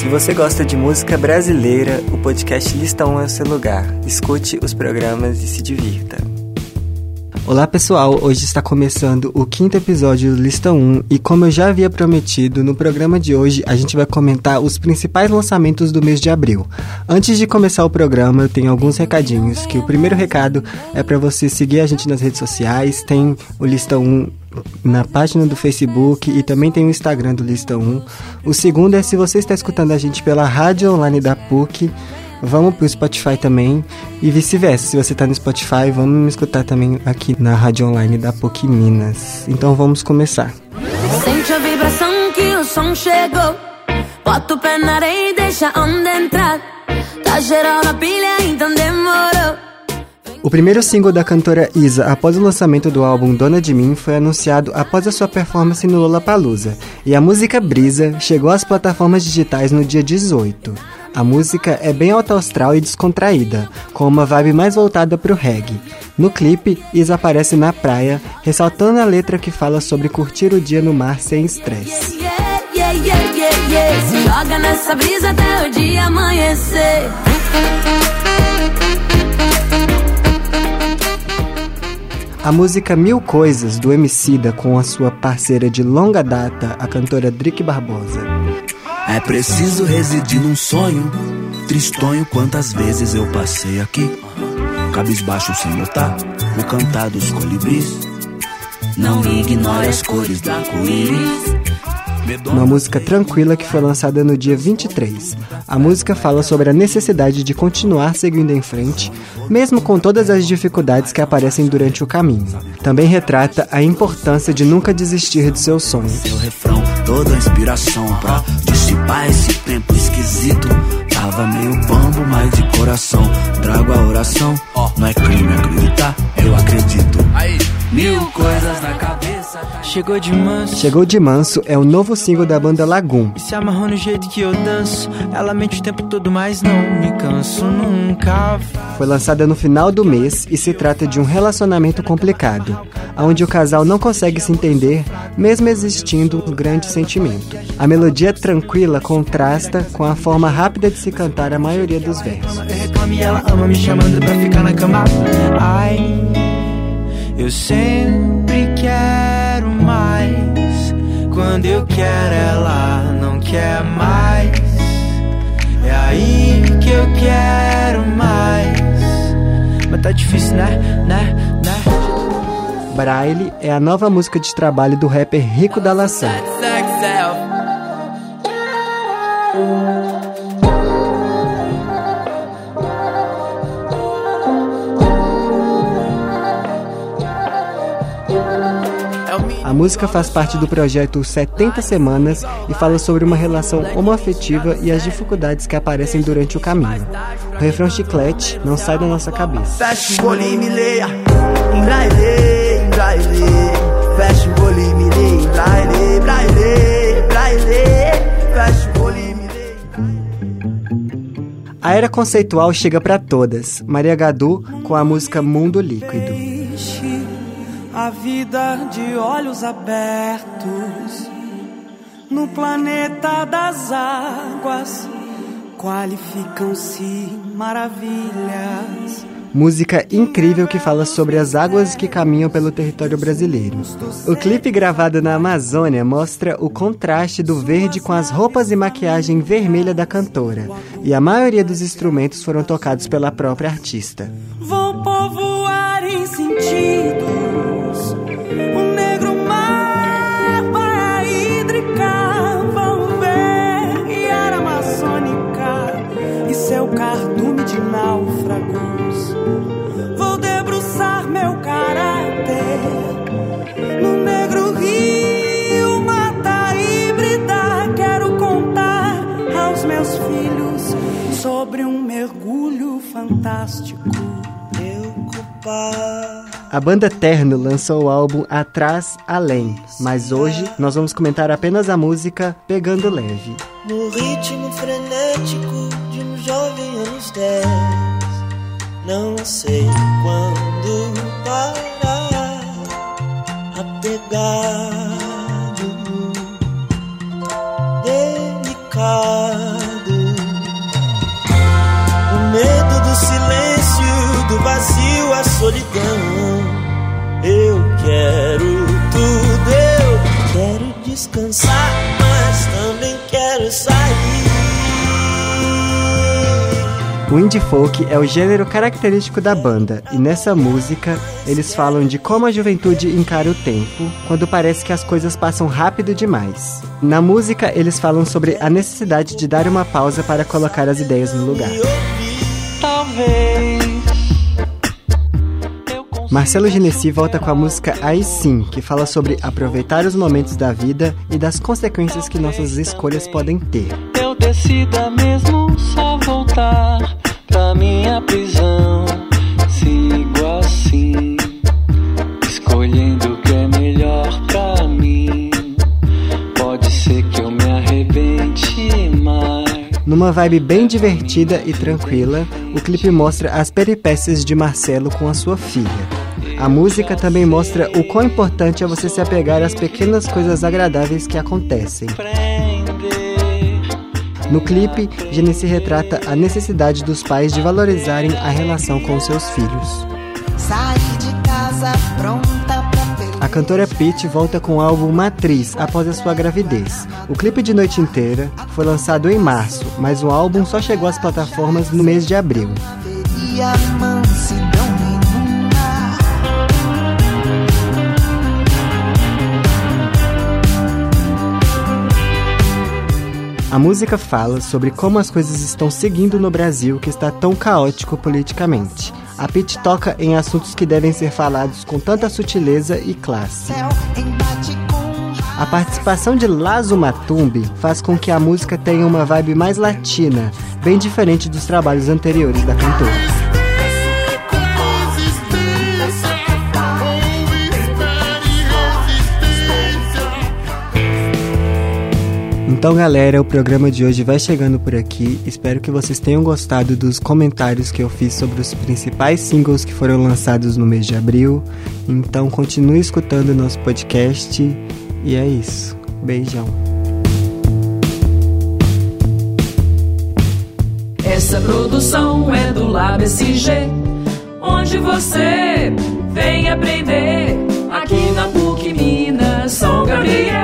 Se você gosta de música brasileira, o podcast Lista 1 é o seu lugar. Escute os programas e se divirta. Olá pessoal, hoje está começando o quinto episódio do Lista 1 e como eu já havia prometido, no programa de hoje a gente vai comentar os principais lançamentos do mês de abril. Antes de começar o programa, eu tenho alguns recadinhos, que o primeiro recado é para você seguir a gente nas redes sociais, tem o Lista 1 na página do Facebook e também tem o Instagram do Lista 1. O segundo é se você está escutando a gente pela rádio online da PUC, vamos pro Spotify também e vice-versa. Se você tá no Spotify, vamos me escutar também aqui na rádio online da PUC Minas. Então vamos começar. Sente a vibração que o som chegou. Bota o pé na areia e deixa a onda entrar. Tá geral na pilha, então demorou. O primeiro single da cantora Isa após o lançamento do álbum Dona de Mim foi anunciado após a sua performance no Lollapalooza, e a música Brisa chegou às plataformas digitais no dia 18. A música é bem alta astral e descontraída, com uma vibe mais voltada para o reggae. No clipe, Isa aparece na praia, ressaltando a letra que fala sobre curtir o dia no mar sem estresse. Yeah, yeah, yeah. Se joga nessa brisa até o dia amanhecer. A música Mil Coisas, do Emicida, com a sua parceira de longa data, a cantora Drick Barbosa. É preciso residir num sonho, tristonho quantas vezes eu passei aqui. Cabisbaixo sem notar o cantar dos colibris. Não ignore as cores da arco-íris. Uma música tranquila que foi lançada no dia 23. A música fala sobre a necessidade de continuar seguindo em frente, mesmo com todas as dificuldades que aparecem durante o caminho. Também retrata a importância de nunca desistir de seus sonhos. Seu refrão, toda a inspiração pra dissipar esse tempo esquisito. Tava meio bambo, mas de coração. Trago a oração, não é crime acreditar, eu acredito. Mil coisas na cabeça. Chegou de manso Chegou de Manso é o novo single da banda Lagoon. e se amarrou no jeito que eu danço. Ela mente o tempo todo, mas não me canso nunca. Foi lançada no final do mês e se trata de um relacionamento complicado, onde o casal não consegue se entender, mesmo existindo um grande sentimento. A melodia tranquila contrasta com a forma rápida de se cantar a maioria dos versos. Eu reclamo e Quando eu quero, ela não quer mais. É aí que eu quero mais. Mas tá difícil, né? Né? Né? Braille é a nova música de trabalho do rapper Rico da Laçã. A música faz parte do projeto 70 Semanas e fala sobre uma relação homoafetiva e as dificuldades que aparecem durante o caminho. O refrão chiclete não sai da nossa cabeça. Fecha o olho e me leia Em braille, em braille Fecha o olho e me leia Em braille, braille, braille Fecha o olho e me leia A era conceitual chega pra todas. Maria Gadu com a música Mundo Líquido. A vida de olhos abertos no planeta das águas qualificam-se maravilhas. Música incrível que fala sobre as águas que caminham pelo território brasileiro. O clipe gravado na Amazônia mostra o contraste do verde com as roupas e maquiagem vermelha da cantora, e a maioria dos instrumentos foram tocados pela própria artista. Vou povoar em sentidos fantástico. Preocupar. A banda Terno lançou o álbum Atrás Além, mas hoje nós vamos comentar apenas a música Pegando Leve. No ritmo frenético de um jovem anos 10 Não sei quando A solidão. Eu quero tudo, eu quero descansar, mas também quero sair. O indie folk é o gênero característico da banda, e nessa música eles falam de como a juventude encara o tempo, quando parece que as coisas passam rápido demais. Na música, eles falam sobre a necessidade de dar uma pausa para colocar as ideias no lugar. Marcelo Genesi volta com a música Aí Sim, que fala sobre aproveitar os momentos da vida e das consequências que nossas escolhas podem ter. Eu decida mesmo só voltar pra minha prisão. Sigo assim, escolhendo o que é melhor pra mim. Pode ser que eu me arrebente mais. Numa vibe bem divertida e tranquila, o clipe mostra as peripécias de Marcelo com a sua filha. A música também mostra o quão importante é você se apegar às pequenas coisas agradáveis que acontecem. No clipe, Genesi retrata a necessidade dos pais de valorizarem a relação com seus filhos. A cantora Pitty volta com o álbum Matriz após a sua gravidez. O clipe de Noite Inteira foi lançado em março, mas o álbum só chegou às plataformas no mês de abril. A música fala sobre como as coisas estão seguindo no Brasil que está tão caótico politicamente. A Pitty toca em assuntos que devem ser falados com tanta sutileza e classe. A participação de Lazo Matumbi faz com que a música tenha uma vibe mais latina, bem diferente dos trabalhos anteriores da cantora. Então, galera, o programa de hoje vai chegando por aqui. Espero que vocês tenham gostado dos comentários que eu fiz sobre os principais singles que foram lançados no mês de abril. Então, continue escutando nosso podcast. E é isso. Beijão. Essa produção é do Lab SG, onde você vem aprender aqui na PUC Minas São Gabriel.